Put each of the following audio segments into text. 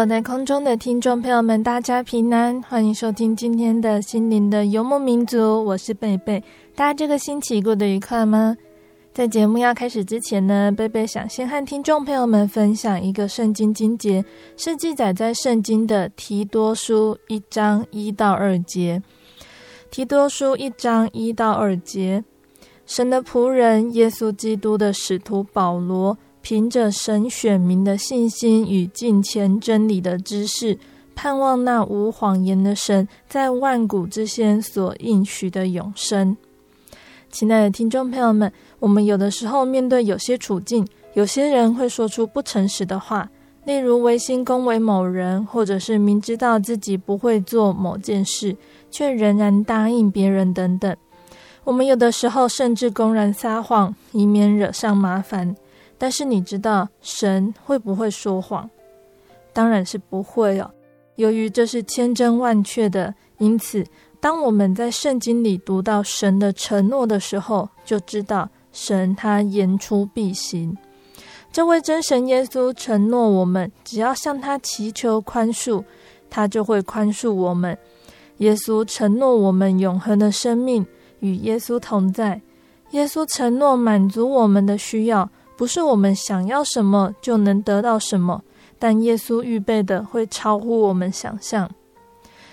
所在空中的听众朋友们，大家平安，欢迎收听今天的心灵的游牧民族，我是贝贝。大家这个星期过得愉快吗？在节目要开始之前呢，贝贝想先和听众朋友们分享一个圣经经节，是记载在圣经的提多书一章一到二节。提多书一章一到二节，神的仆人耶稣基督的使徒保罗。凭着神选民的信心与敬虔真理的知识，盼望那无谎言的神在万古之先所应许的永生。亲爱的听众朋友们，我们有的时候面对有些处境，有些人会说出不诚实的话，例如违心恭维某人，或者是明知道自己不会做某件事，却仍然答应别人等等。我们有的时候甚至公然撒谎，以免惹上麻烦。但是你知道神会不会说谎？当然是不会哦。由于这是千真万确的，因此当我们在圣经里读到神的承诺的时候，就知道神他言出必行。这位真神耶稣承诺我们，只要向他祈求宽恕，他就会宽恕我们。耶稣承诺我们永恒的生命，与耶稣同在。耶稣承诺满足我们的需要。不是我们想要什么就能得到什么，但耶稣预备的会超乎我们想象。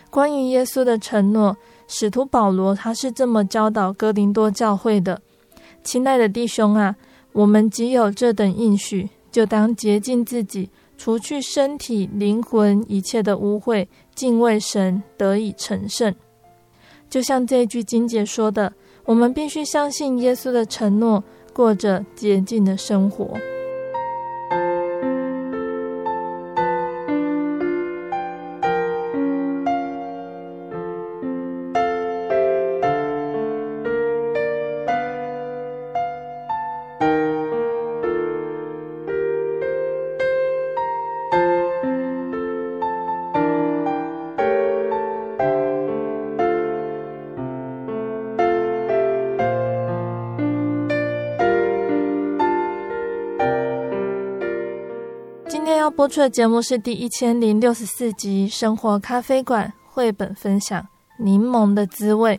关于耶稣的承诺，使徒保罗他是这么教导哥林多教会的：亲爱的弟兄啊，我们既有这等应许，就当洁净自己，除去身体、灵魂一切的污秽，敬畏神，得以成圣。就像这句经节说的，我们必须相信耶稣的承诺。过着洁净的生活。播出的节目是第一千零六十四集《生活咖啡馆》绘本分享《柠檬的滋味》。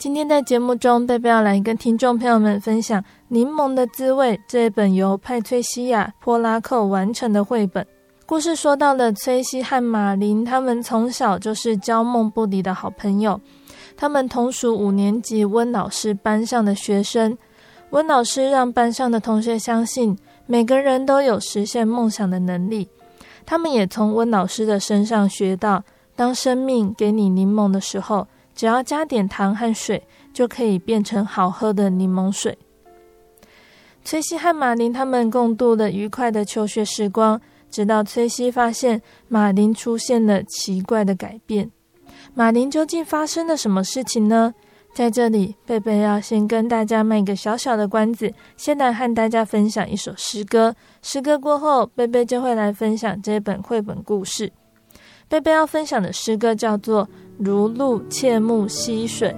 今天在节目中，贝贝要来跟听众朋友们分享《柠檬的滋味》这一本由派崔西亚·波拉克完成的绘本。故事说到了崔西和马林，他们从小就是交梦不离的好朋友。他们同属五年级温老师班上的学生。温老师让班上的同学相信。每个人都有实现梦想的能力，他们也从温老师的身上学到，当生命给你柠檬的时候，只要加点糖和水，就可以变成好喝的柠檬水。崔西和马林他们共度了愉快的求学时光，直到崔西发现马林出现了奇怪的改变。马林究竟发生了什么事情呢？在这里，贝贝要先跟大家卖个小小的关子，先来和大家分享一首诗歌。诗歌过后，贝贝就会来分享这本绘本故事。贝贝要分享的诗歌叫做《如露切慕溪水。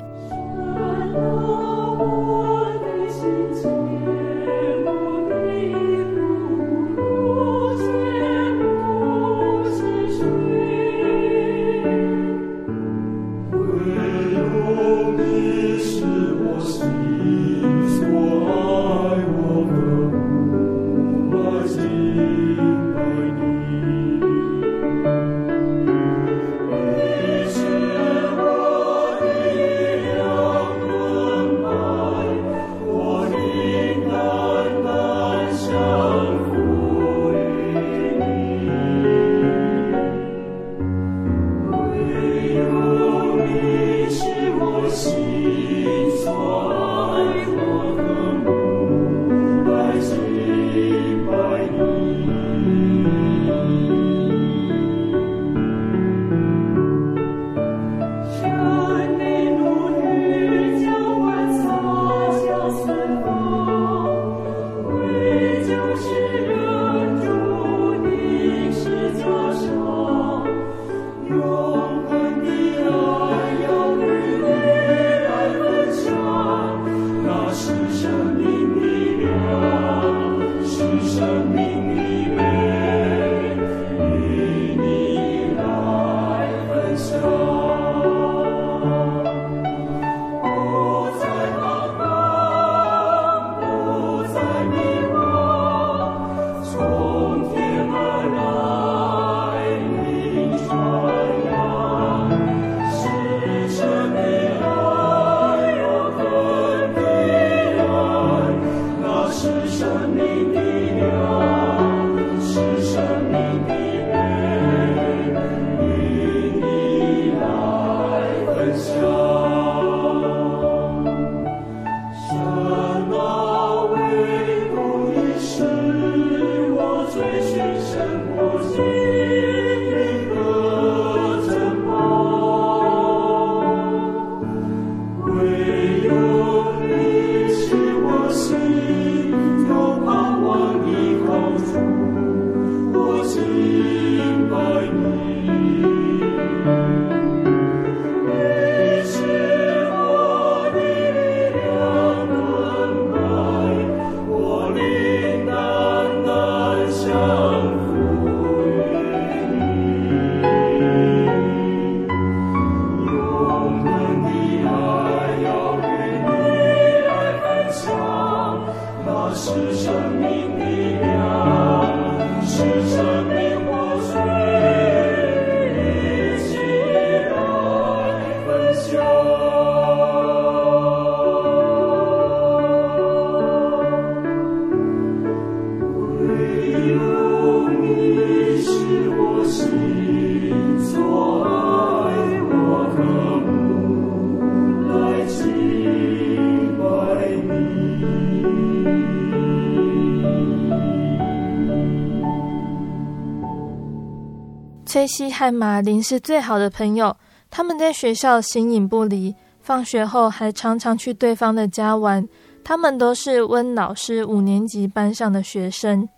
西和马林是最好的朋友，他们在学校形影不离，放学后还常常去对方的家玩。他们都是温老师五年级班上的学生，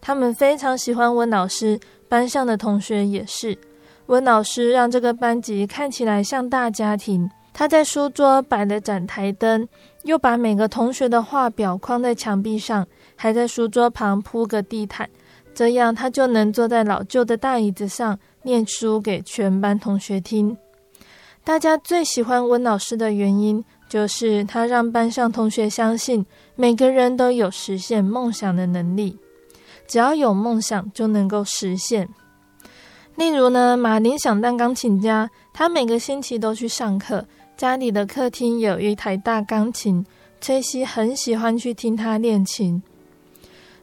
他们非常喜欢温老师，班上的同学也是。温老师让这个班级看起来像大家庭。他在书桌摆了盏台灯，又把每个同学的画表框在墙壁上，还在书桌旁铺个地毯。这样，他就能坐在老旧的大椅子上念书给全班同学听。大家最喜欢温老师的原因，就是他让班上同学相信每个人都有实现梦想的能力。只要有梦想，就能够实现。例如呢，马林想当钢琴家，他每个星期都去上课，家里的客厅有一台大钢琴，崔西很喜欢去听他练琴。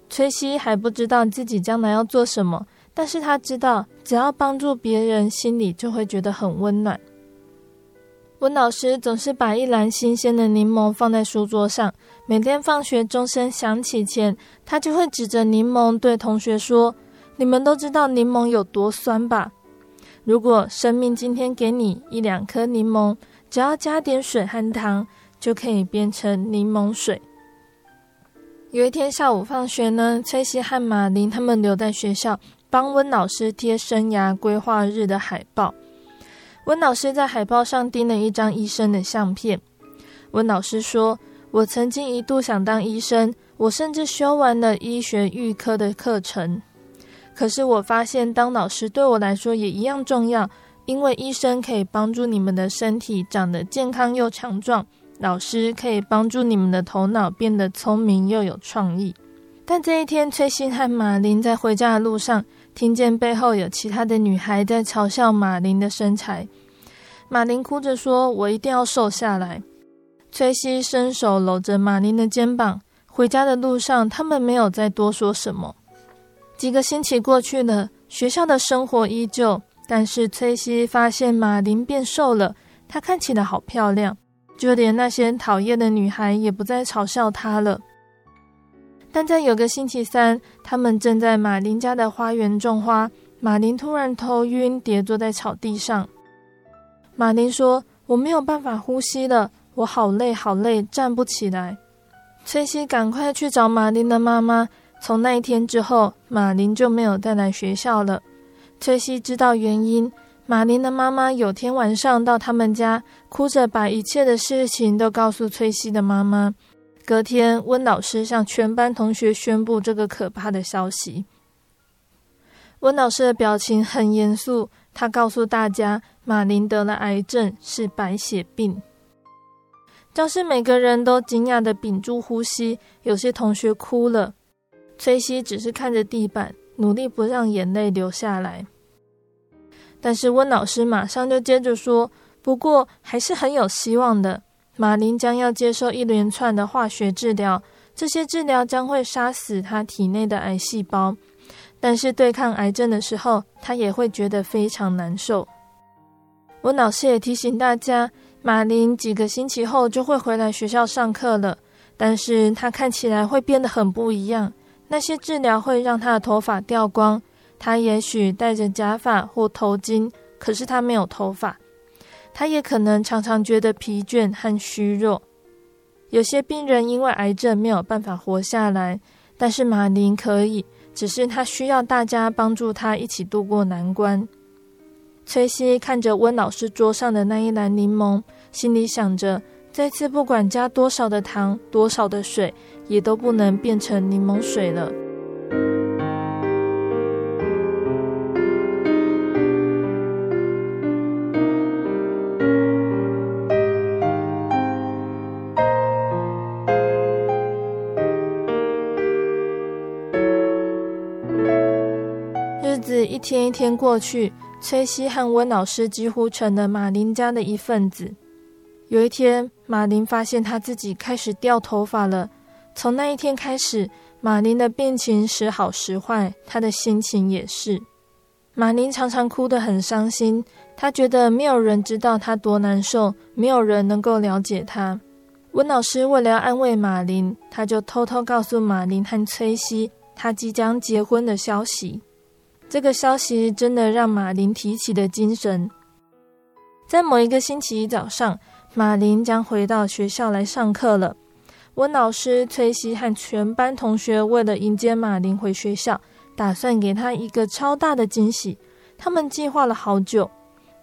崔西还不知道自己将来要做什么，但是他知道，只要帮助别人，心里就会觉得很温暖。温老师总是把一篮新鲜的柠檬放在书桌上，每天放学钟声响起前，他就会指着柠檬对同学说：“你们都知道柠檬有多酸吧？如果生命今天给你一两颗柠檬，只要加点水和糖，就可以变成柠檬水。”有一天下午放学呢，崔西和马林他们留在学校帮温老师贴生涯规划日的海报。温老师在海报上钉了一张医生的相片。温老师说：“我曾经一度想当医生，我甚至修完了医学预科的课程。可是我发现，当老师对我来说也一样重要，因为医生可以帮助你们的身体长得健康又强壮，老师可以帮助你们的头脑变得聪明又有创意。”但这一天，崔西和马林在回家的路上，听见背后有其他的女孩在嘲笑马林的身材。马林哭着说：“我一定要瘦下来。”崔西伸手搂着马林的肩膀。回家的路上，他们没有再多说什么。几个星期过去了，学校的生活依旧，但是崔西发现马林变瘦了，她看起来好漂亮，就连那些讨厌的女孩也不再嘲笑她了。但在有个星期三，他们正在马林家的花园种花。马林突然头晕，跌坐在草地上。马林说：“我没有办法呼吸了，我好累，好累，站不起来。”崔西赶快去找马林的妈妈。从那一天之后，马林就没有再来学校了。崔西知道原因，马林的妈妈有天晚上到他们家，哭着把一切的事情都告诉崔西的妈妈。隔天，温老师向全班同学宣布这个可怕的消息。温老师的表情很严肃，他告诉大家，马林得了癌症，是白血病。教室每个人都惊讶地屏住呼吸，有些同学哭了。崔西只是看着地板，努力不让眼泪流下来。但是温老师马上就接着说：“不过还是很有希望的。”马林将要接受一连串的化学治疗，这些治疗将会杀死他体内的癌细胞。但是对抗癌症的时候，他也会觉得非常难受。温老师也提醒大家，马林几个星期后就会回来学校上课了，但是他看起来会变得很不一样。那些治疗会让他的头发掉光，他也许戴着假发或头巾，可是他没有头发。他也可能常常觉得疲倦和虚弱。有些病人因为癌症没有办法活下来，但是马林可以，只是他需要大家帮助他一起度过难关。崔西看着温老师桌上的那一篮柠檬，心里想着：这次不管加多少的糖、多少的水，也都不能变成柠檬水了。一天过去，崔西和温老师几乎成了马林家的一份子。有一天，马林发现他自己开始掉头发了。从那一天开始，马林的病情时好时坏，他的心情也是。马林常常哭得很伤心，他觉得没有人知道他多难受，没有人能够了解他。温老师为了要安慰马林，他就偷偷告诉马林和崔西，他即将结婚的消息。这个消息真的让马林提起了精神。在某一个星期一早上，马林将回到学校来上课了。温老师、崔西和全班同学为了迎接马林回学校，打算给他一个超大的惊喜。他们计划了好久。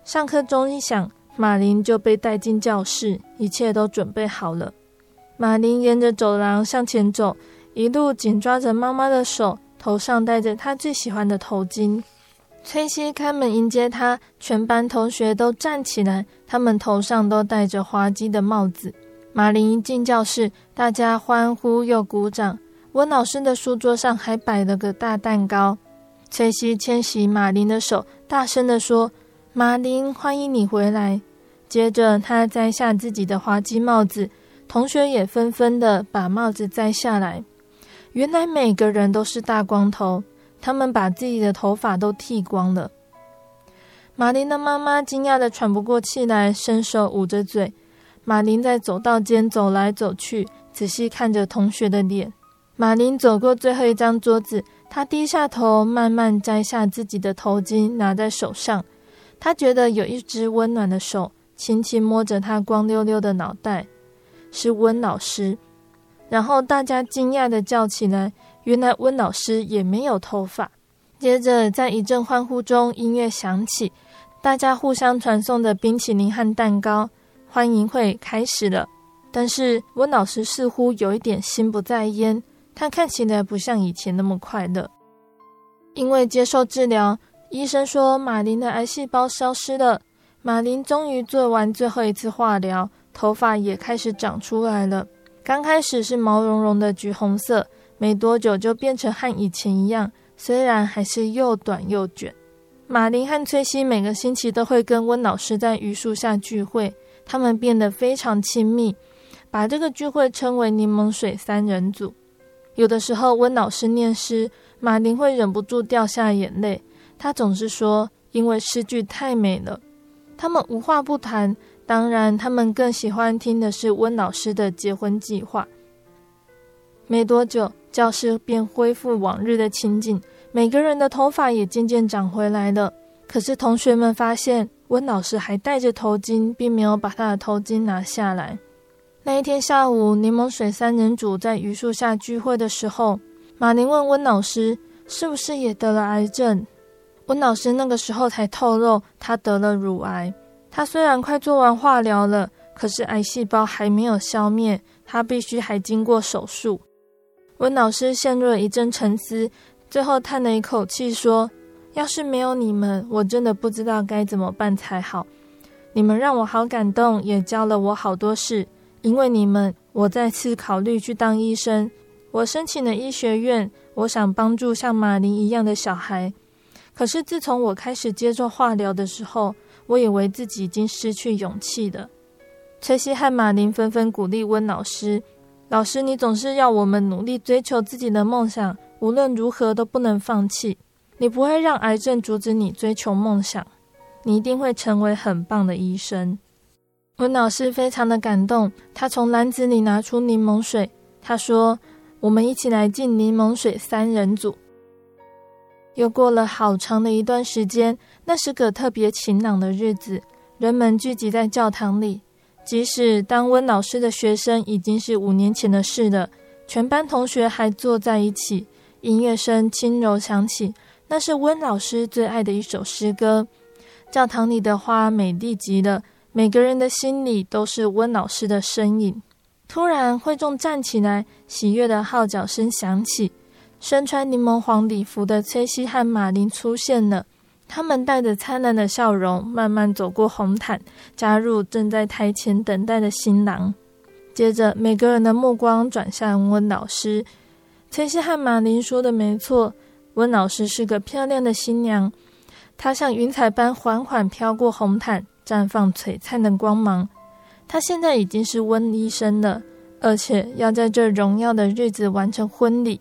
上课钟一响，马林就被带进教室，一切都准备好了。马林沿着走廊向前走，一路紧抓着妈妈的手。头上戴着他最喜欢的头巾，崔西开门迎接他，全班同学都站起来，他们头上都戴着滑稽的帽子。马林一进教室，大家欢呼又鼓掌。温老师的书桌上还摆了个大蛋糕。崔西牵起马林的手，大声地说：“马林，欢迎你回来。”接着，他摘下自己的滑稽帽子，同学也纷纷地把帽子摘下来。原来每个人都是大光头，他们把自己的头发都剃光了。马林的妈妈惊讶得喘不过气来，伸手捂着嘴。马林在走道间走来走去，仔细看着同学的脸。马林走过最后一张桌子，他低下头，慢慢摘下自己的头巾，拿在手上。他觉得有一只温暖的手轻轻摸着他光溜溜的脑袋，是温老师。然后大家惊讶的叫起来：“原来温老师也没有头发。”接着，在一阵欢呼中，音乐响起，大家互相传送的冰淇淋和蛋糕，欢迎会开始了。但是温老师似乎有一点心不在焉，他看起来不像以前那么快乐。因为接受治疗，医生说马林的癌细胞消失了。马林终于做完最后一次化疗，头发也开始长出来了。刚开始是毛茸茸的橘红色，没多久就变成和以前一样，虽然还是又短又卷。马林和崔西每个星期都会跟温老师在榆树下聚会，他们变得非常亲密，把这个聚会称为“柠檬水三人组”。有的时候温老师念诗，马林会忍不住掉下眼泪，他总是说：“因为诗句太美了。”他们无话不谈，当然，他们更喜欢听的是温老师的结婚计划。没多久，教室便恢复往日的情景，每个人的头发也渐渐长回来了。可是，同学们发现温老师还戴着头巾，并没有把他的头巾拿下来。那一天下午，柠檬水三人组在榆树下聚会的时候，马林问温老师：“是不是也得了癌症？”温老师那个时候才透露，他得了乳癌。他虽然快做完化疗了，可是癌细胞还没有消灭，他必须还经过手术。温老师陷入了一阵沉思，最后叹了一口气说：“要是没有你们，我真的不知道该怎么办才好。你们让我好感动，也教了我好多事。因为你们，我再次考虑去当医生。我申请了医学院，我想帮助像马林一样的小孩。”可是自从我开始接受化疗的时候，我以为自己已经失去勇气了。崔西和马林纷纷鼓励温老师：“老师，你总是要我们努力追求自己的梦想，无论如何都不能放弃。你不会让癌症阻止你追求梦想，你一定会成为很棒的医生。”温老师非常的感动，他从篮子里拿出柠檬水，他说：“我们一起来敬柠檬水三人组。”又过了好长的一段时间，那是个特别晴朗的日子，人们聚集在教堂里。即使当温老师的学生已经是五年前的事了，全班同学还坐在一起。音乐声轻柔响起，那是温老师最爱的一首诗歌。教堂里的花美丽极了，每个人的心里都是温老师的身影。突然，会众站起来，喜悦的号角声响起。身穿柠檬黄礼服的崔西和马林出现了，他们带着灿烂的笑容，慢慢走过红毯，加入正在台前等待的新郎。接着，每个人的目光转向温老师。崔西和马林说的没错，温老师是个漂亮的新娘，她像云彩般缓缓飘过红毯，绽放璀璨的光芒。她现在已经是温医生了，而且要在这荣耀的日子完成婚礼。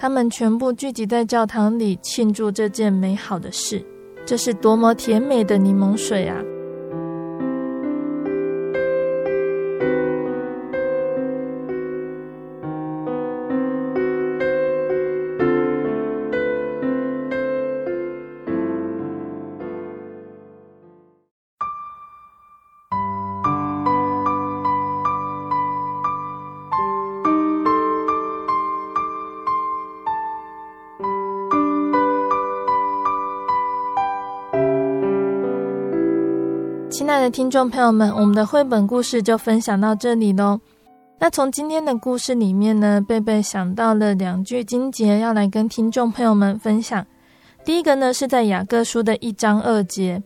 他们全部聚集在教堂里庆祝这件美好的事，这是多么甜美的柠檬水啊！爱的听众朋友们，我们的绘本故事就分享到这里喽。那从今天的故事里面呢，贝贝想到了两句经节，要来跟听众朋友们分享。第一个呢，是在雅各书的一章二节：“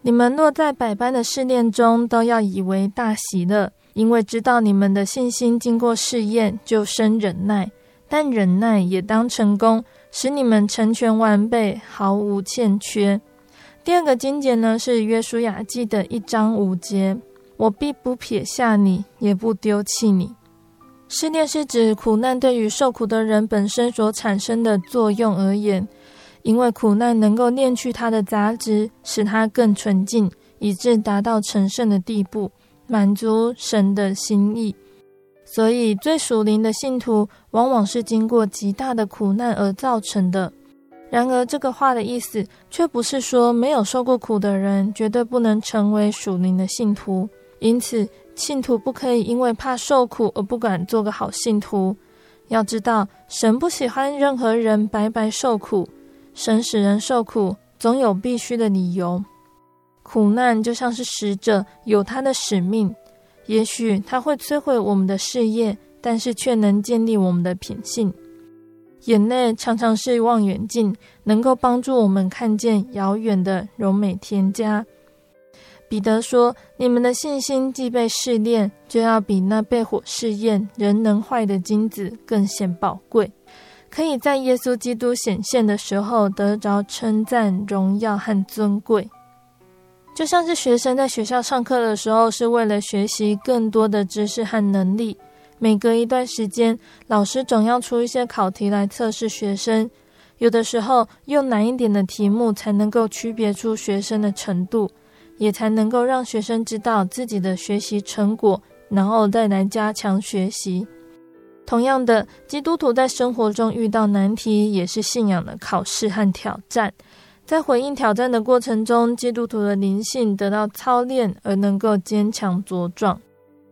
你们若在百般的试炼中，都要以为大喜乐，因为知道你们的信心经过试验，就生忍耐。但忍耐也当成功，使你们成全完备，毫无欠缺。”第二个经节呢，是约书亚记的一章五节，我必不撇下你，也不丢弃你。试炼是指苦难对于受苦的人本身所产生的作用而言，因为苦难能够炼去他的杂质，使他更纯净，以致达到成圣的地步，满足神的心意。所以，最属灵的信徒，往往是经过极大的苦难而造成的。然而，这个话的意思却不是说没有受过苦的人绝对不能成为属灵的信徒。因此，信徒不可以因为怕受苦而不敢做个好信徒。要知道，神不喜欢任何人白白受苦，神使人受苦总有必须的理由。苦难就像是使者，有他的使命。也许他会摧毁我们的事业，但是却能建立我们的品性。眼泪常常是望远镜，能够帮助我们看见遥远的柔美天家。彼得说：“你们的信心既被试炼，就要比那被火试验仍能坏的金子更显宝贵，可以在耶稣基督显现的时候得着称赞、荣耀和尊贵。”就像是学生在学校上课的时候，是为了学习更多的知识和能力。每隔一段时间，老师总要出一些考题来测试学生。有的时候用难一点的题目，才能够区别出学生的程度，也才能够让学生知道自己的学习成果，然后再来加强学习。同样的，基督徒在生活中遇到难题，也是信仰的考试和挑战。在回应挑战的过程中，基督徒的灵性得到操练，而能够坚强茁壮。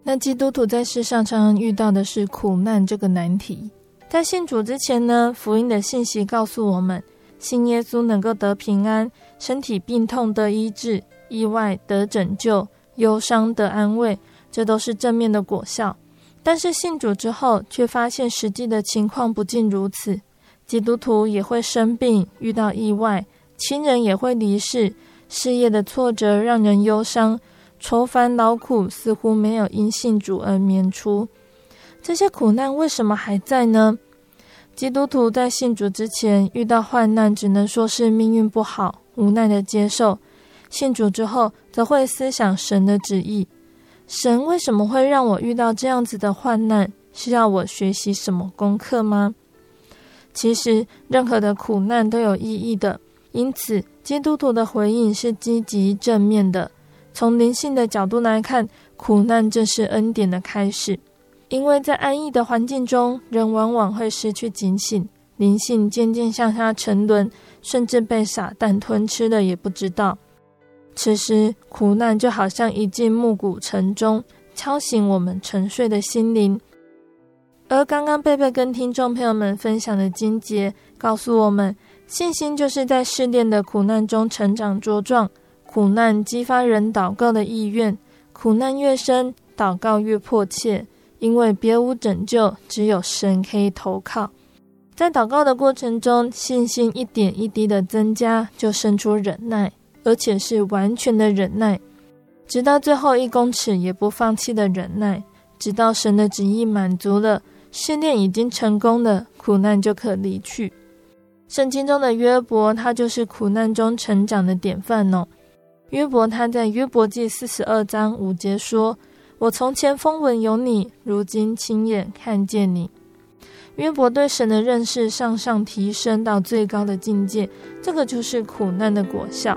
那基督徒在世上常常遇到的是苦难这个难题。在信主之前呢，福音的信息告诉我们，信耶稣能够得平安，身体病痛得医治，意外得拯救，忧伤得安慰，这都是正面的果效。但是信主之后，却发现实际的情况不尽如此。基督徒也会生病，遇到意外，亲人也会离世，事业的挫折让人忧伤。愁烦劳苦似乎没有因信主而免除，这些苦难为什么还在呢？基督徒在信主之前遇到患难，只能说是命运不好，无奈的接受；信主之后，则会思想神的旨意。神为什么会让我遇到这样子的患难？是要我学习什么功课吗？其实，任何的苦难都有意义的，因此基督徒的回应是积极正面的。从灵性的角度来看，苦难正是恩典的开始，因为在安逸的环境中，人往往会失去警醒，灵性渐渐向下沉沦，甚至被撒旦吞吃了也不知道。此时，苦难就好像一记暮鼓晨钟，敲醒我们沉睡的心灵。而刚刚贝贝跟听众朋友们分享的经节，告诉我们，信心就是在试炼的苦难中成长茁壮。苦难激发人祷告的意愿，苦难越深，祷告越迫切，因为别无拯救，只有神可以投靠。在祷告的过程中，信心一点一滴的增加，就生出忍耐，而且是完全的忍耐，直到最后一公尺也不放弃的忍耐，直到神的旨意满足了，试炼已经成功了，苦难就可离去。圣经中的约伯，他就是苦难中成长的典范哦。约伯他在约伯记四十二章五节说：“我从前风闻有你，如今亲眼看见你。”约伯对神的认识向上提升到最高的境界，这个就是苦难的果效。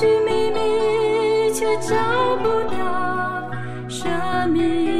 寻觅觅，却找不到生命。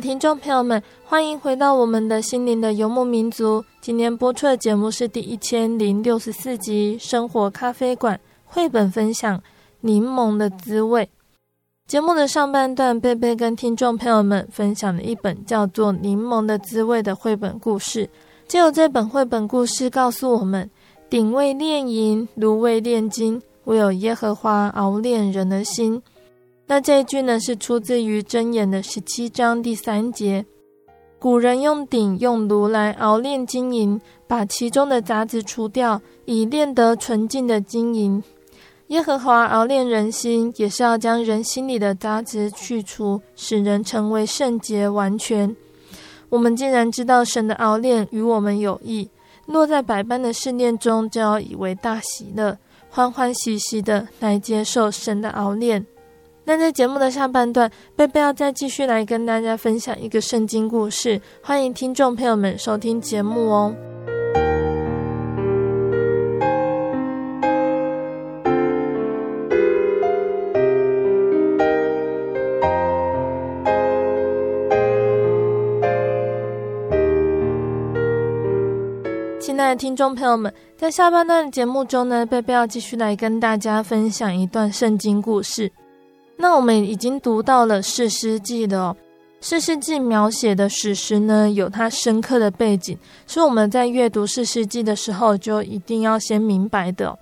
听众朋友们，欢迎回到我们的心灵的游牧民族。今天播出的节目是第一千零六十四集《生活咖啡馆》绘本分享《柠檬的滋味》。节目的上半段，贝贝跟听众朋友们分享了一本叫做《柠檬的滋味》的绘本故事。借由这本绘本故事，告诉我们：鼎为炼银，炉为炼金，唯有耶和华熬炼人的心。那这一句呢，是出自于箴言的十七章第三节。古人用鼎用炉来熬炼金银，把其中的杂质除掉，以炼得纯净的金银。耶和华熬炼人心，也是要将人心里的杂质去除，使人成为圣洁完全。我们既然知道神的熬炼与我们有益，落在百般的试炼中，就要以为大喜乐，欢欢喜喜的来接受神的熬炼。那在节目的下半段，贝贝要再继续来跟大家分享一个圣经故事，欢迎听众朋友们收听节目哦。亲爱的听众朋友们，在下半段的节目中呢，贝贝要继续来跟大家分享一段圣经故事。那我们已经读到了士师记的哦，士师记描写的史实呢，有它深刻的背景，是我们在阅读士师记的时候就一定要先明白的。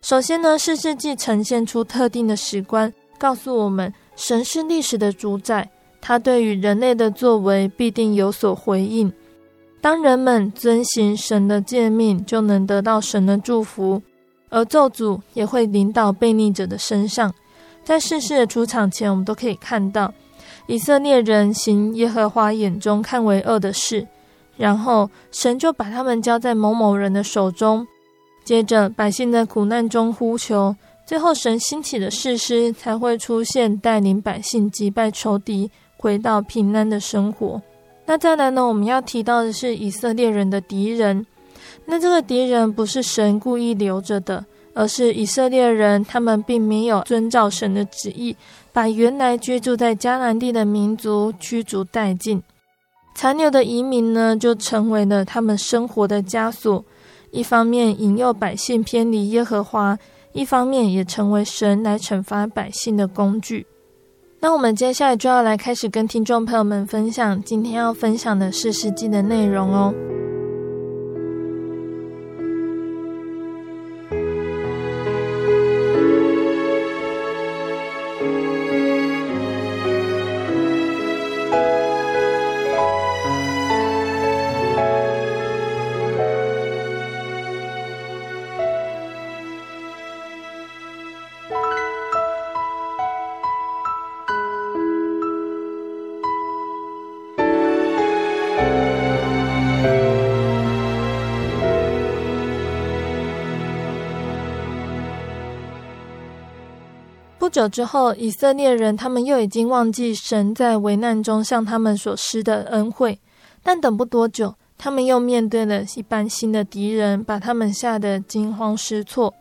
首先呢，士师记呈现出特定的史观，告诉我们神是历史的主宰，他对于人类的作为必定有所回应。当人们遵行神的诫命，就能得到神的祝福，而咒诅也会临到悖逆者的身上。在士师的出场前，我们都可以看到以色列人行耶和华眼中看为恶的事，然后神就把他们交在某某人的手中。接着，百姓在苦难中呼求，最后神兴起的士师才会出现，带领百姓击败仇敌，回到平安的生活。那再来呢？我们要提到的是以色列人的敌人。那这个敌人不是神故意留着的。而是以色列人，他们并没有遵照神的旨意，把原来居住在迦南地的民族驱逐殆尽。残留的移民呢，就成为了他们生活的枷锁。一方面引诱百姓偏离耶和华，一方面也成为神来惩罚百姓的工具。那我们接下来就要来开始跟听众朋友们分享今天要分享的士师记的内容哦。久之后，以色列人他们又已经忘记神在危难中向他们所施的恩惠，但等不多久，他们又面对了一般新的敌人，把他们吓得惊慌失措。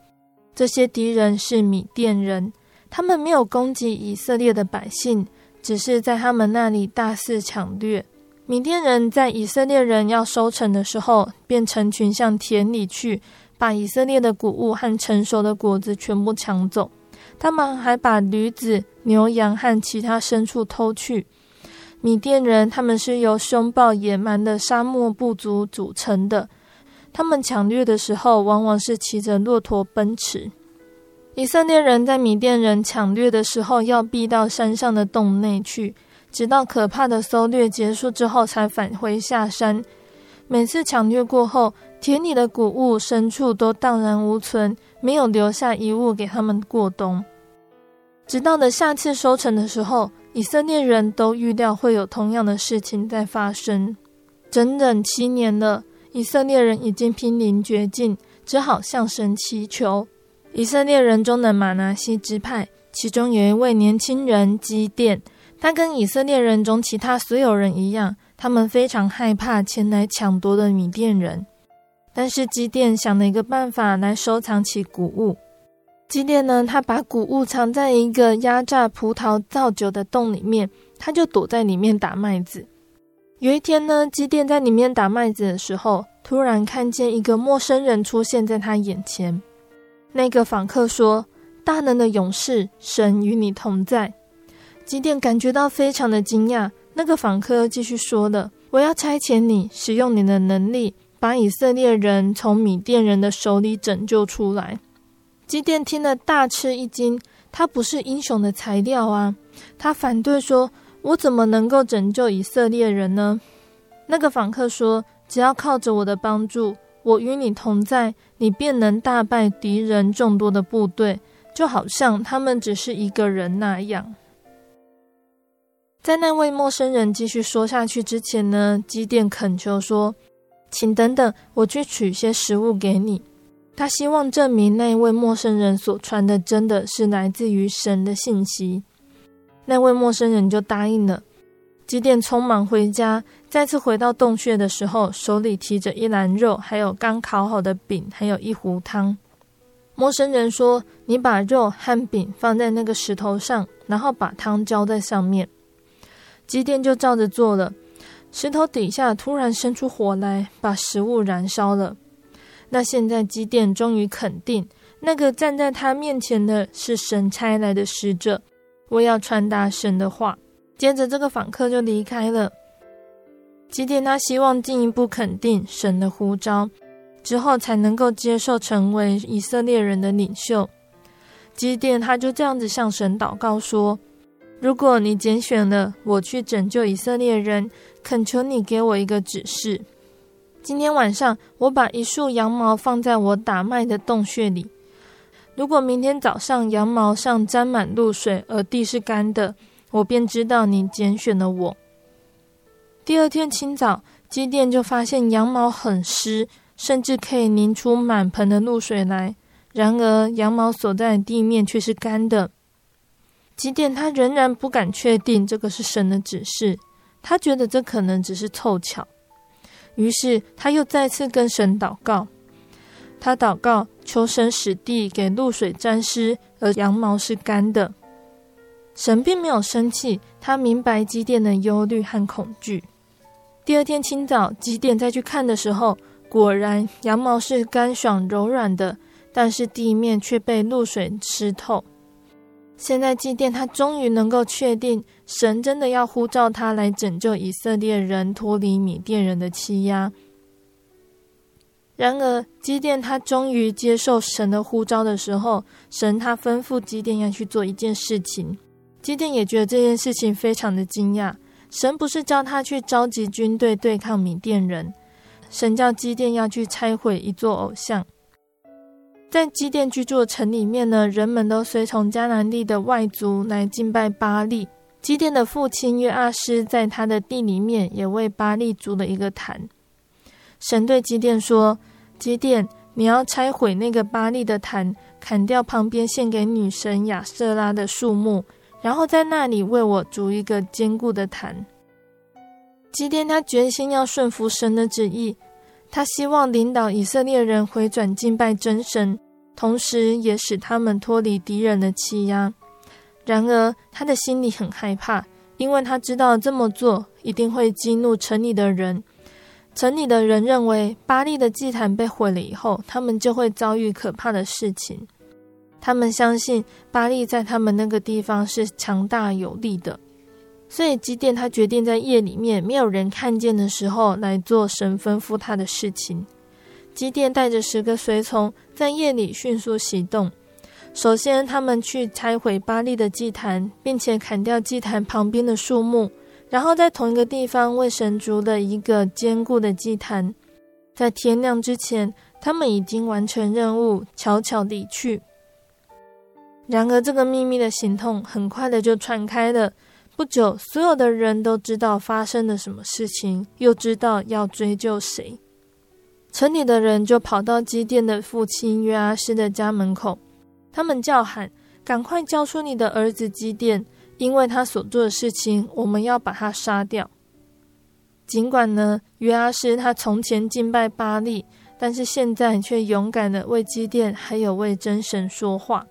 这些敌人是米甸人，他们没有攻击以色列的百姓，只是在他们那里大肆抢掠。米甸人在以色列人要收成的时候，便成群向田里去，把以色列的谷物和成熟的果子全部抢走。他们还把驴子、牛羊和其他牲畜偷去。米甸人他们是由凶暴野蛮的沙漠部族组成的，他们抢掠的时候往往是骑着骆驼奔驰。以色列人在米甸人抢掠的时候要避到山上的洞内去。直到可怕的搜掠结束之后，才返回下山。每次抢掠过后，田里的谷物、牲畜都荡然无存，没有留下一物给他们过冬。直到了下次收成的时候，以色列人都预料会有同样的事情在发生。整整七年了，以色列人已经濒临绝境，只好向神祈求。以色列人中的马拿西支派，其中有一位年轻人基甸。他跟以色列人中其他所有人一样，他们非常害怕前来抢夺的米甸人。但是基甸想了一个办法来收藏起谷物。基甸呢，他把谷物藏在一个压榨葡萄造酒的洞里面，他就躲在里面打麦子。有一天呢，基甸在里面打麦子的时候，突然看见一个陌生人出现在他眼前。那个访客说：“大能的勇士，神与你同在。”基甸感觉到非常的惊讶。那个访客继续说了：“我要差遣你，使用你的能力，把以色列人从米甸人的手里拯救出来。”基甸听了大吃一惊，他不是英雄的材料啊！他反对说：“我怎么能够拯救以色列人呢？”那个访客说：“只要靠着我的帮助，我与你同在，你便能大败敌人众多的部队，就好像他们只是一个人那样。”在那位陌生人继续说下去之前呢，基甸恳求说：“请等等，我去取些食物给你。”他希望证明那位陌生人所传的真的是来自于神的信息。那位陌生人就答应了。基甸匆忙回家，再次回到洞穴的时候，手里提着一篮肉，还有刚烤好的饼，还有一壶汤。陌生人说：“你把肉和饼放在那个石头上，然后把汤浇在上面。”基甸就照着做了，石头底下突然生出火来，把食物燃烧了。那现在基甸终于肯定，那个站在他面前的是神差来的使者，我要传达神的话。接着这个访客就离开了。基甸他希望进一步肯定神的呼召，之后才能够接受成为以色列人的领袖。基甸他就这样子向神祷告说。如果你拣选了我去拯救以色列人，恳求你给我一个指示。今天晚上我把一束羊毛放在我打麦的洞穴里。如果明天早上羊毛上沾满露水，而地是干的，我便知道你拣选了我。第二天清早，基甸就发现羊毛很湿，甚至可以凝出满盆的露水来。然而羊毛所在的地面却是干的。基甸他仍然不敢确定这个是神的指示，他觉得这可能只是凑巧，于是他又再次跟神祷告。他祷告求神使地给露水沾湿，而羊毛是干的。神并没有生气，他明白基甸的忧虑和恐惧。第二天清早，基甸再去看的时候，果然羊毛是干爽柔软的，但是地面却被露水湿透。现在基甸他终于能够确定，神真的要呼召他来拯救以色列人脱离米甸人的欺压。然而，基甸他终于接受神的呼召的时候，神他吩咐基甸要去做一件事情。基甸也觉得这件事情非常的惊讶。神不是叫他去召集军队对抗米甸人，神叫基甸要去拆毁一座偶像。在基甸居住的城里面呢，人们都随从迦南地的外族来敬拜巴力。基甸的父亲约阿施在他的地里面也为巴力筑了一个坛。神对基甸说：“基甸，你要拆毁那个巴力的坛，砍掉旁边献给女神亚舍拉的树木，然后在那里为我筑一个坚固的坛。”基甸他决心要顺服神的旨意，他希望领导以色列人回转敬拜真神，同时也使他们脱离敌人的欺压。然而，他的心里很害怕，因为他知道这么做一定会激怒城里的人。城里的人认为，巴利的祭坛被毁了以后，他们就会遭遇可怕的事情。他们相信巴利在他们那个地方是强大有力的。所以基甸他决定在夜里面没有人看见的时候来做神吩咐他的事情。基甸带着十个随从在夜里迅速行动。首先，他们去拆毁巴力的祭坛，并且砍掉祭坛旁边的树木，然后在同一个地方为神筑了一个坚固的祭坛。在天亮之前，他们已经完成任务，悄悄离去。然而，这个秘密的行动很快的就传开了。不久，所有的人都知道发生了什么事情，又知道要追究谁。城里的人就跑到基甸的父亲约阿施的家门口，他们叫喊：“赶快交出你的儿子基甸，因为他所做的事情，我们要把他杀掉。”尽管呢，约阿施他从前敬拜巴力，但是现在却勇敢地为基甸还有为真神说话。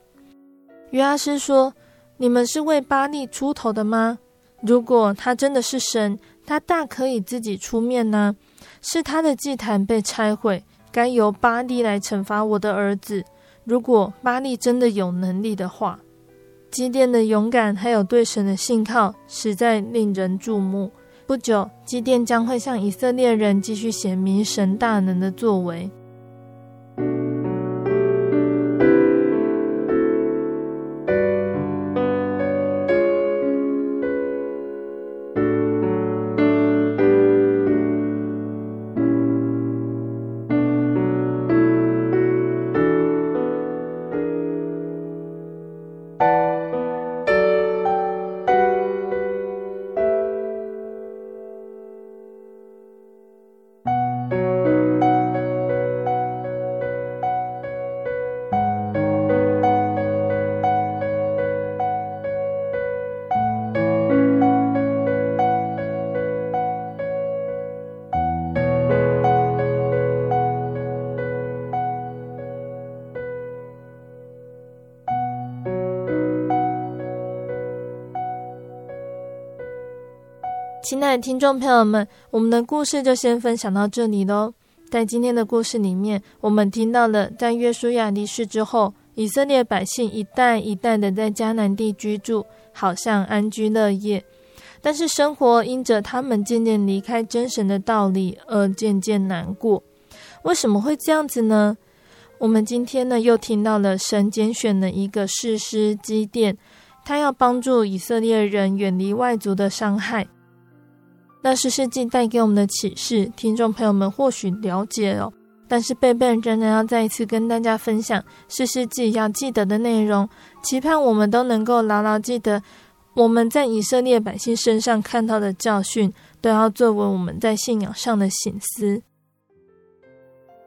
约阿施说。你们是为巴力出头的吗？如果他真的是神，他大可以自己出面呢。是他的祭坛被拆毁，该由巴利来惩罚我的儿子。如果巴利真的有能力的话，基甸的勇敢还有对神的信靠，实在令人注目。不久，基甸将会向以色列人继续显明神大能的作为。亲爱的听众朋友们，我们的故事就先分享到这里喽。在今天的故事里面，我们听到了在约书亚离世之后，以色列百姓一代一代的在迦南地居住，好像安居乐业。但是生活因着他们渐渐离开真神的道理而渐渐难过。为什么会这样子呢？我们今天呢又听到了神拣选了一个士师基甸，他要帮助以色列人远离外族的伤害。那士师记带给我们的启示，听众朋友们或许了解哦，但是贝贝仍然要再一次跟大家分享士师记要记得的内容，期盼我们都能够牢牢记得我们在以色列百姓身上看到的教训，都要作为我们在信仰上的省思。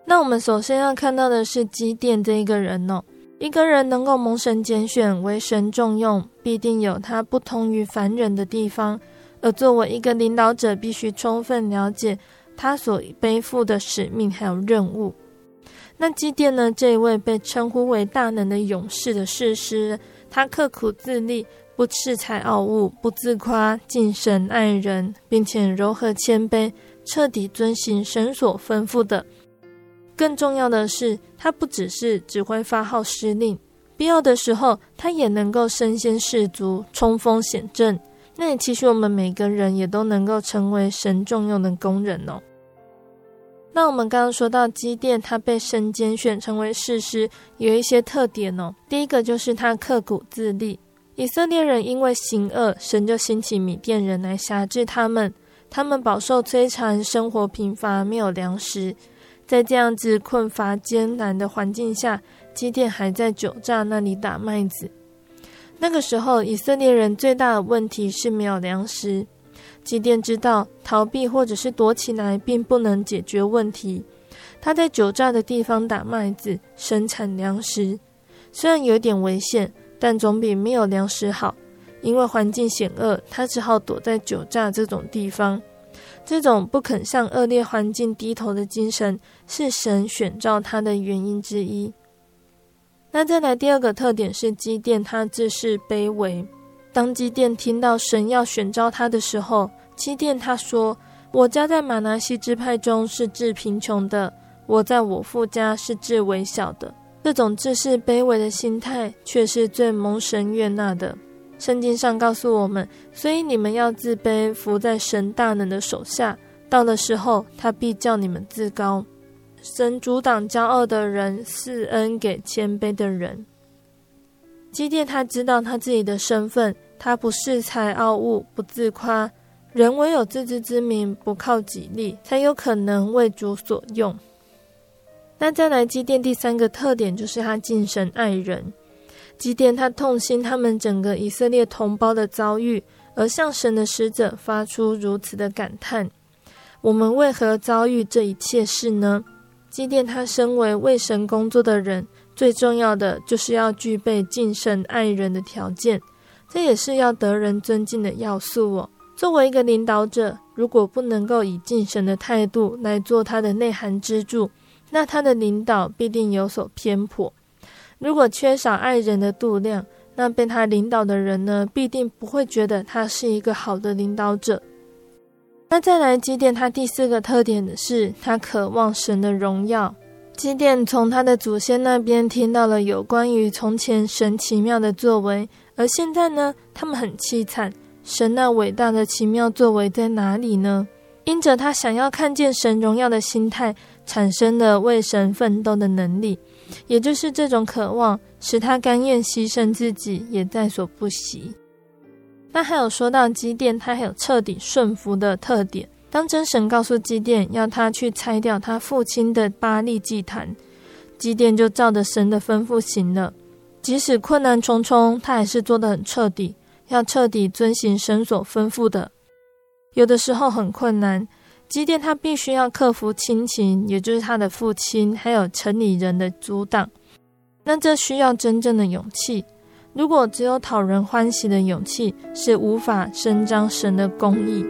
那我们首先要看到的是基甸这一个人哦，一个人能够蒙神拣选为神重用，必定有他不同于凡人的地方。而作为一个领导者，必须充分了解他所背负的使命还有任务。那基甸呢？这位被称呼为大能的勇士的士师，他刻苦自立，不恃才傲物，不自夸，敬神爱人，并且柔和谦卑，彻底遵行神所吩咐的。更重要的是，他不只是只会发号施令，必要的时候，他也能够身先士卒，冲锋陷阵。那也期许我们每个人也都能够成为神重用的工人哦。那我们刚刚说到基甸，他被神拣选成为士师，有一些特点哦。第一个就是他刻苦自立。以色列人因为行恶，神就兴起米甸人来辖制他们，他们饱受摧残，生活贫乏，没有粮食。在这样子困乏艰难的环境下，基甸还在酒榨那里打麦子。那个时候，以色列人最大的问题是没有粮食。基甸知道逃避或者是躲起来并不能解决问题。他在酒榨的地方打麦子，生产粮食。虽然有点危险，但总比没有粮食好。因为环境险恶，他只好躲在酒榨这种地方。这种不肯向恶劣环境低头的精神，是神选召他的原因之一。那再来第二个特点是基甸，他自视卑微。当基甸听到神要选召他的时候，基甸他说：“我家在玛拿西支派中是至贫穷的，我在我父家是至微小的。”这种自视卑微的心态，却是最蒙神悦纳的。圣经上告诉我们，所以你们要自卑，伏在神大能的手下。到了时候，他必叫你们自高。神阻挡骄傲的人，赐恩给谦卑的人。基甸他知道他自己的身份，他不恃才傲物，不自夸。人唯有自知之明，不靠己力，才有可能为主所用。那再来，基甸第三个特点就是他敬神爱人。基甸他痛心他们整个以色列同胞的遭遇，而向神的使者发出如此的感叹：我们为何遭遇这一切事呢？祭奠他身为为神工作的人，最重要的就是要具备敬神爱人的条件，这也是要得人尊敬的要素哦。作为一个领导者，如果不能够以敬神的态度来做他的内涵支柱，那他的领导必定有所偏颇。如果缺少爱人的度量，那被他领导的人呢，必定不会觉得他是一个好的领导者。那再来，基甸他第四个特点的是，他渴望神的荣耀。基甸从他的祖先那边听到了有关于从前神奇妙的作为，而现在呢，他们很凄惨。神那伟大的奇妙作为在哪里呢？因着他想要看见神荣耀的心态，产生了为神奋斗的能力。也就是这种渴望，使他甘愿牺牲自己，也在所不惜。那还有说到基甸，他还有彻底顺服的特点。当真神告诉基甸要他去拆掉他父亲的巴力祭坛，基甸就照着神的吩咐行了。即使困难重重，他还是做得很彻底，要彻底遵行神所吩咐的。有的时候很困难。基甸他必须要克服亲情，也就是他的父亲，还有城里人的阻挡。那这需要真正的勇气。如果只有讨人欢喜的勇气，是无法伸张神的公义。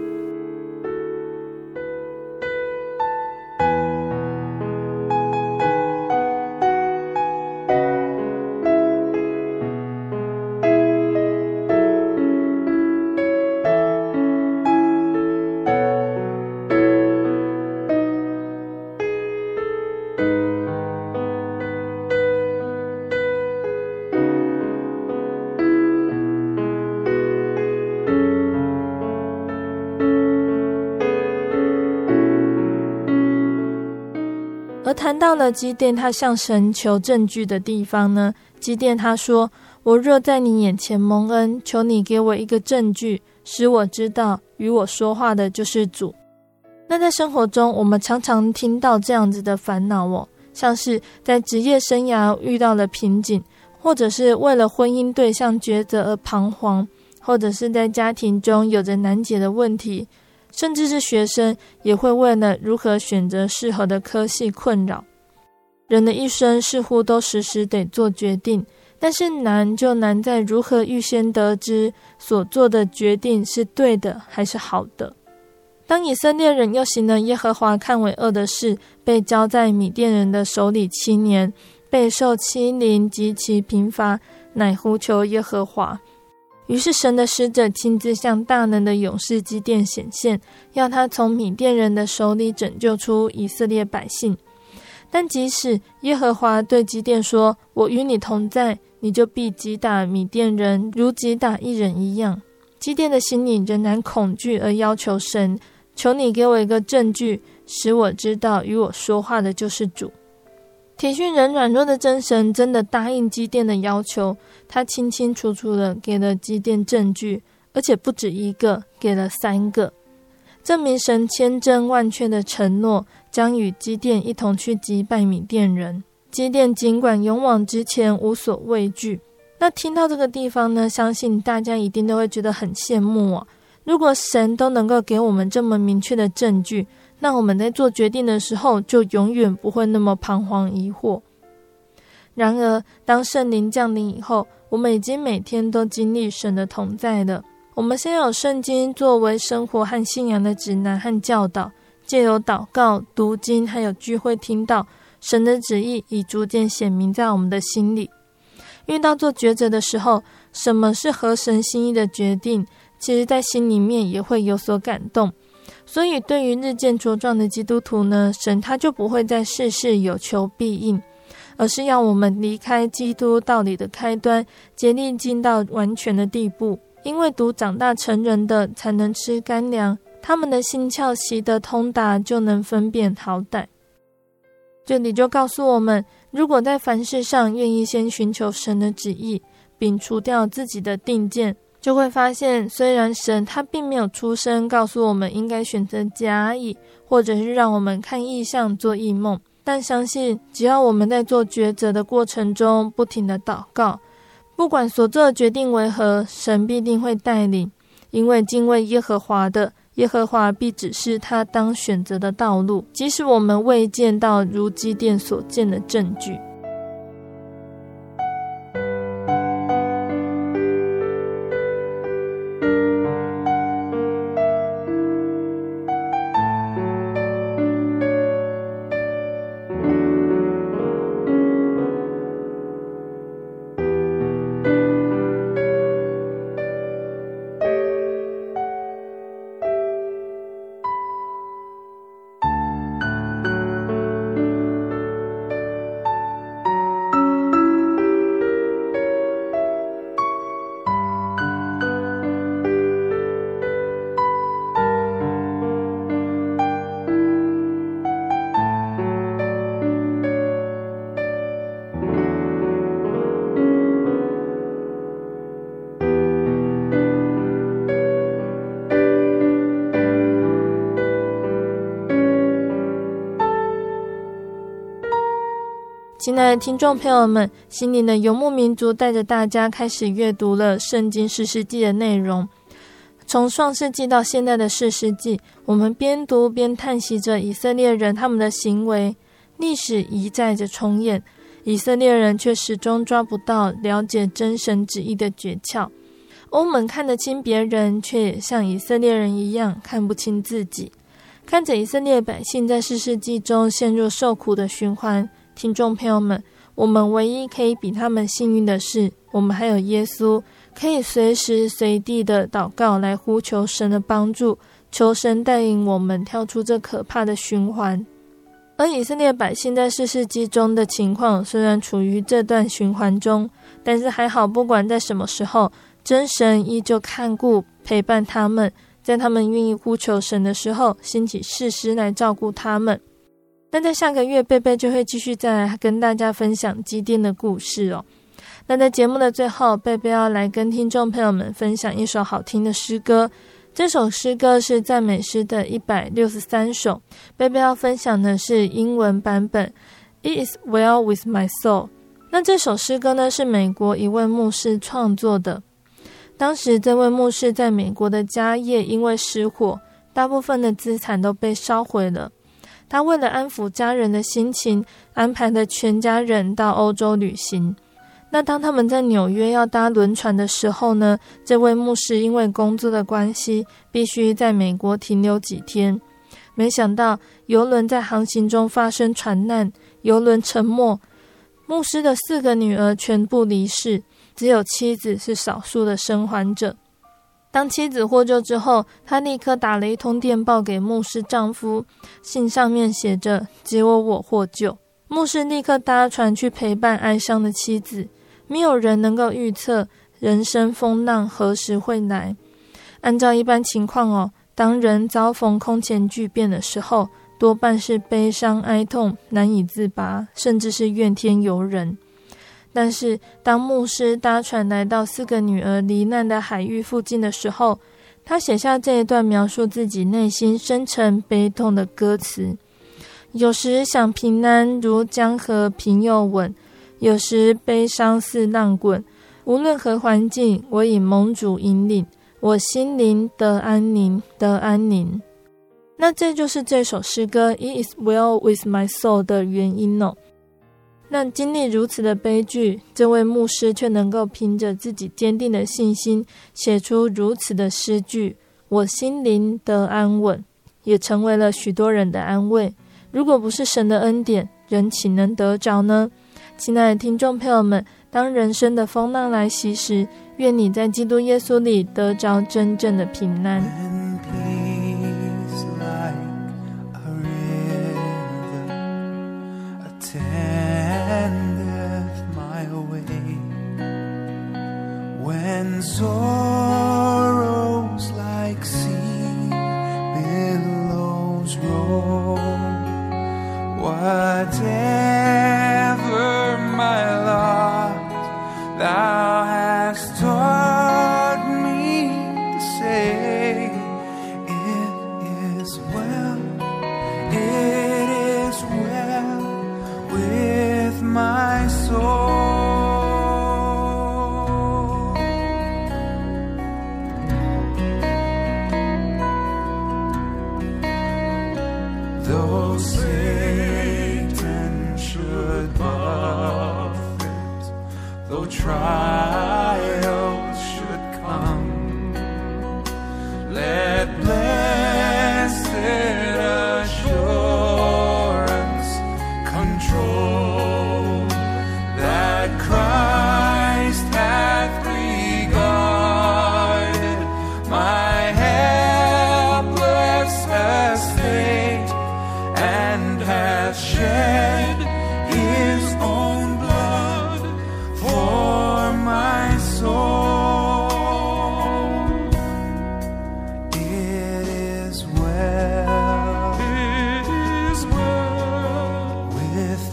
谈到了基甸，他向神求证据的地方呢？基甸他说：“我若在你眼前蒙恩，求你给我一个证据，使我知道与我说话的就是主。”那在生活中，我们常常听到这样子的烦恼哦，像是在职业生涯遇到了瓶颈，或者是为了婚姻对象抉择而彷徨，或者是在家庭中有着难解的问题。甚至是学生也会为了如何选择适合的科系困扰。人的一生似乎都时时得做决定，但是难就难在如何预先得知所做的决定是对的还是好的。当以色列人又行了耶和华看为恶的事，被交在米甸人的手里七年，备受欺凌极其贫乏，乃呼求耶和华。于是，神的使者亲自向大能的勇士基甸显现，要他从米甸人的手里拯救出以色列百姓。但即使耶和华对基甸说：“我与你同在，你就必击打米甸人，如击打一人一样。”基甸的心里仍然恐惧，而要求神：“求你给我一个证据，使我知道与我说话的就是主。”体训人软弱的真神真的答应基甸的要求，他清清楚楚的给了基甸证据，而且不止一个，给了三个，证明神千真万确的承诺，将与基甸一同去击败米甸人。基甸尽管勇往直前，无所畏惧。那听到这个地方呢，相信大家一定都会觉得很羡慕哦。如果神都能够给我们这么明确的证据，那我们在做决定的时候，就永远不会那么彷徨疑惑。然而，当圣灵降临以后，我们已经每天都经历神的同在了。我们先有圣经作为生活和信仰的指南和教导，借由祷告、读经，还有聚会听到神的旨意，已逐渐显明在我们的心里。遇到做抉择的时候，什么是合神心意的决定，其实在心里面也会有所感动。所以，对于日渐茁壮的基督徒呢，神他就不会在事事有求必应，而是要我们离开基督道理的开端，竭力进到完全的地步。因为读长大成人的才能吃干粮，他们的心窍习得通达，就能分辨好歹。这里就告诉我们，如果在凡事上愿意先寻求神的旨意，摒除掉自己的定见，就会发现，虽然神他并没有出声告诉我们应该选择甲乙，或者是让我们看异象、做异梦，但相信只要我们在做抉择的过程中不停地祷告。不管所做的决定为何，神必定会带领，因为敬畏耶和华的，耶和华必指示他当选择的道路，即使我们未见到如基甸所见的证据。亲爱的听众朋友们，心灵的游牧民族带着大家开始阅读了《圣经四世纪》的内容。从创世纪到现在的四世纪，我们边读边叹息着以色列人他们的行为，历史一再着重演，以色列人却始终抓不到了解真神旨意的诀窍。我们看得清别人，却也像以色列人一样看不清自己。看着以色列百姓在四世纪中陷入受苦的循环。听众朋友们，我们唯一可以比他们幸运的是，我们还有耶稣，可以随时随地的祷告来呼求神的帮助，求神带领我们跳出这可怕的循环。而以色列百姓在世世记中的情况，虽然处于这段循环中，但是还好，不管在什么时候，真神依旧看顾陪伴他们，在他们愿意呼求神的时候，兴起事师来照顾他们。那在下个月，贝贝就会继续再来跟大家分享基甸的故事哦。那在节目的最后，贝贝要来跟听众朋友们分享一首好听的诗歌。这首诗歌是赞美诗的一百六十三首。贝贝要分享的是英文版本，It is well with my soul。那这首诗歌呢，是美国一位牧师创作的。当时这位牧师在美国的家业因为失火，大部分的资产都被烧毁了。他为了安抚家人的心情，安排了全家人到欧洲旅行。那当他们在纽约要搭轮船的时候呢，这位牧师因为工作的关系，必须在美国停留几天。没想到游轮在航行中发生船难，游轮沉没，牧师的四个女儿全部离世，只有妻子是少数的生还者。当妻子获救之后，她立刻打了一通电报给牧师丈夫，信上面写着：“只有我获救。”牧师立刻搭船去陪伴哀伤的妻子。没有人能够预测人生风浪何时会来。按照一般情况哦，当人遭逢空前巨变的时候，多半是悲伤哀痛难以自拔，甚至是怨天尤人。但是，当牧师搭船来到四个女儿罹难的海域附近的时候，他写下这一段描述自己内心深沉悲痛的歌词。有时想平安如江河平又稳，有时悲伤似浪滚。无论何环境，我以盟主引领，我心灵得安宁，得安宁。那这就是这首诗歌《It is well with my soul》的原因哦。那经历如此的悲剧，这位牧师却能够凭着自己坚定的信心，写出如此的诗句：“我心灵得安稳”，也成为了许多人的安慰。如果不是神的恩典，人岂能得着呢？亲爱的听众朋友们，当人生的风浪来袭时，愿你在基督耶稣里得着真正的平安。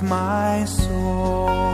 my soul.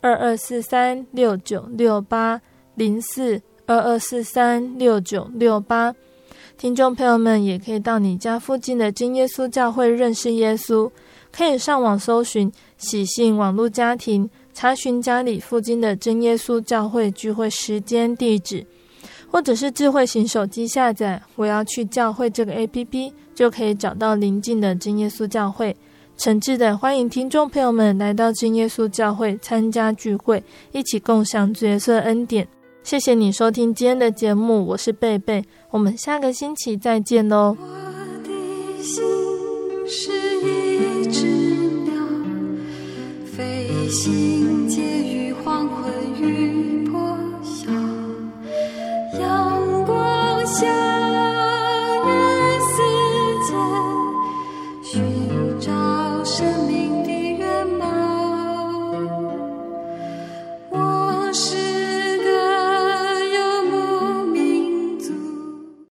二二四三六九六八零四二二四三六九六八。听众朋友们也可以到你家附近的真耶稣教会认识耶稣，可以上网搜寻喜信网络家庭。查询家里附近的真耶稣教会聚会时间、地址，或者是智慧型手机下载“我要去教会”这个 APP，就可以找到邻近的真耶稣教会。诚挚的欢迎听众朋友们来到金耶稣教会参加聚会，一起共享角色恩典，谢谢你收听今天的节目，我是贝贝，我们下个星期再见哦。我的心是一只鸟，飞行介于黄昏与破晓，阳光下。